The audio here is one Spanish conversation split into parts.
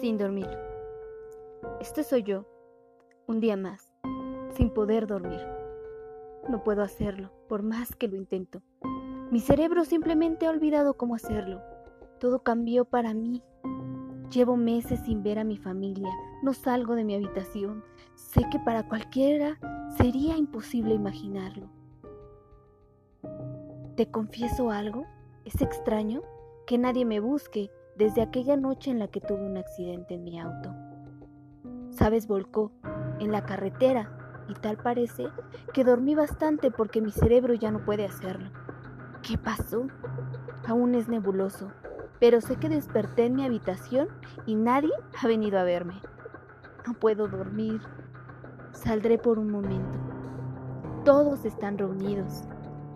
fin dormir. Este soy yo, un día más, sin poder dormir. No puedo hacerlo, por más que lo intento. Mi cerebro simplemente ha olvidado cómo hacerlo. Todo cambió para mí. Llevo meses sin ver a mi familia, no salgo de mi habitación. Sé que para cualquiera sería imposible imaginarlo. ¿Te confieso algo? Es extraño que nadie me busque desde aquella noche en la que tuve un accidente en mi auto. Sabes, volcó en la carretera y tal parece que dormí bastante porque mi cerebro ya no puede hacerlo. ¿Qué pasó? Aún es nebuloso, pero sé que desperté en mi habitación y nadie ha venido a verme. No puedo dormir. Saldré por un momento. Todos están reunidos.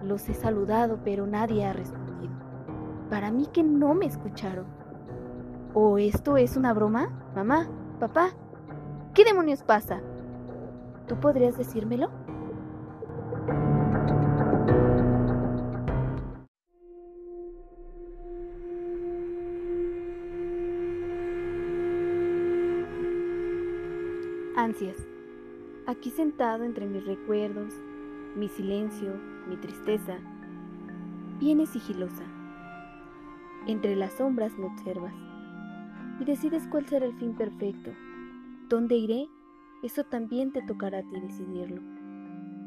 Los he saludado, pero nadie ha respondido. Para mí que no me escucharon. ¿O esto es una broma? Mamá, papá, ¿qué demonios pasa? ¿Tú podrías decírmelo? Ansias. Aquí sentado entre mis recuerdos, mi silencio, mi tristeza, viene sigilosa. Entre las sombras me observas y decides cuál será el fin perfecto. ¿Dónde iré? Eso también te tocará a ti decidirlo.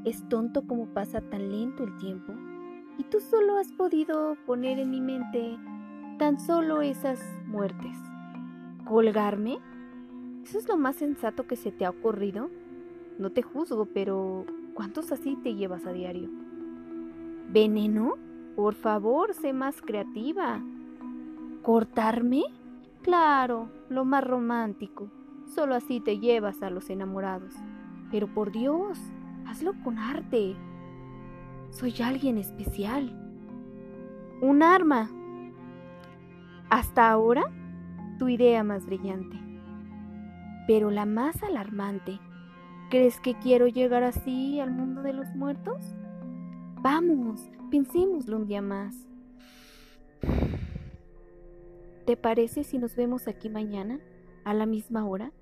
Es tonto como pasa tan lento el tiempo y tú solo has podido poner en mi mente tan solo esas muertes. ¿Colgarme? ¿Eso es lo más sensato que se te ha ocurrido? No te juzgo, pero ¿cuántos así te llevas a diario? ¿Veneno? Por favor, sé más creativa. ¿Cortarme? Claro, lo más romántico. Solo así te llevas a los enamorados. Pero por Dios, hazlo con arte. Soy alguien especial. Un arma. Hasta ahora, tu idea más brillante. Pero la más alarmante. ¿Crees que quiero llegar así al mundo de los muertos? Vamos, pensémoslo un día más. ¿Te parece si nos vemos aquí mañana, a la misma hora?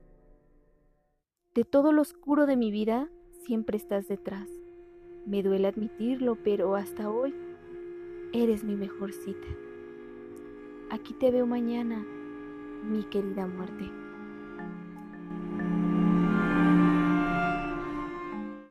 De todo lo oscuro de mi vida, siempre estás detrás. Me duele admitirlo, pero hasta hoy eres mi mejor cita. Aquí te veo mañana, mi querida muerte.